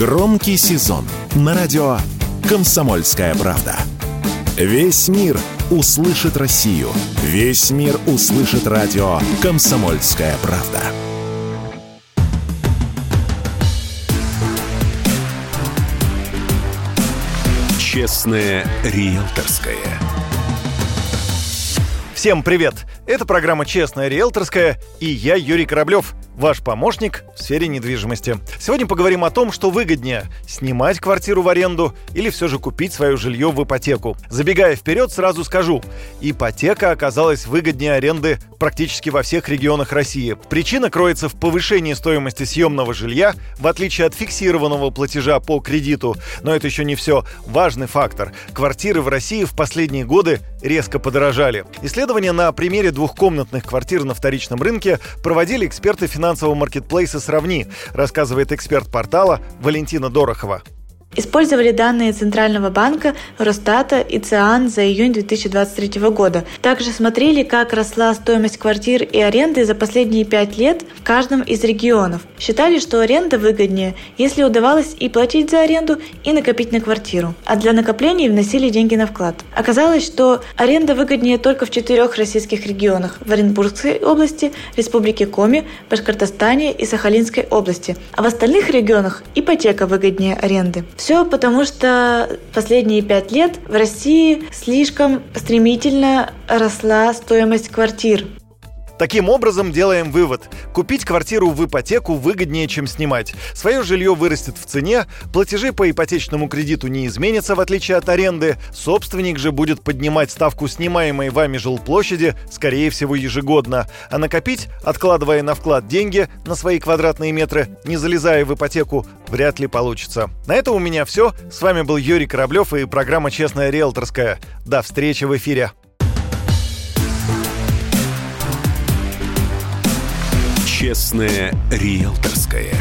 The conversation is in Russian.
Громкий сезон на радио «Комсомольская правда». Весь мир услышит Россию. Весь мир услышит радио «Комсомольская правда». Честное риэлторское. Всем привет! Это программа «Честная риэлторская» и я, Юрий Кораблев, ваш помощник в сфере недвижимости. Сегодня поговорим о том, что выгоднее – снимать квартиру в аренду или все же купить свое жилье в ипотеку. Забегая вперед, сразу скажу, ипотека оказалась выгоднее аренды практически во всех регионах России. Причина кроется в повышении стоимости съемного жилья, в отличие от фиксированного платежа по кредиту. Но это еще не все. Важный фактор – квартиры в России в последние годы резко подорожали. Исследования на примере двухкомнатных квартир на вторичном рынке проводили эксперты финансового финансового маркетплейса «Сравни», рассказывает эксперт портала Валентина Дорохова. Использовали данные Центрального банка, Росстата и ЦИАН за июнь 2023 года. Также смотрели, как росла стоимость квартир и аренды за последние пять лет в каждом из регионов. Считали, что аренда выгоднее, если удавалось и платить за аренду, и накопить на квартиру. А для накоплений вносили деньги на вклад. Оказалось, что аренда выгоднее только в четырех российских регионах – в Оренбургской области, Республике Коми, Башкортостане и Сахалинской области. А в остальных регионах ипотека выгоднее аренды. Все потому, что последние пять лет в России слишком стремительно росла стоимость квартир. Таким образом, делаем вывод. Купить квартиру в ипотеку выгоднее, чем снимать. Свое жилье вырастет в цене, платежи по ипотечному кредиту не изменятся, в отличие от аренды. Собственник же будет поднимать ставку снимаемой вами жилплощади, скорее всего, ежегодно. А накопить, откладывая на вклад деньги на свои квадратные метры, не залезая в ипотеку, вряд ли получится. На это у меня все. С вами был Юрий Кораблев и программа «Честная риэлторская». До встречи в эфире. Честное риэлторское.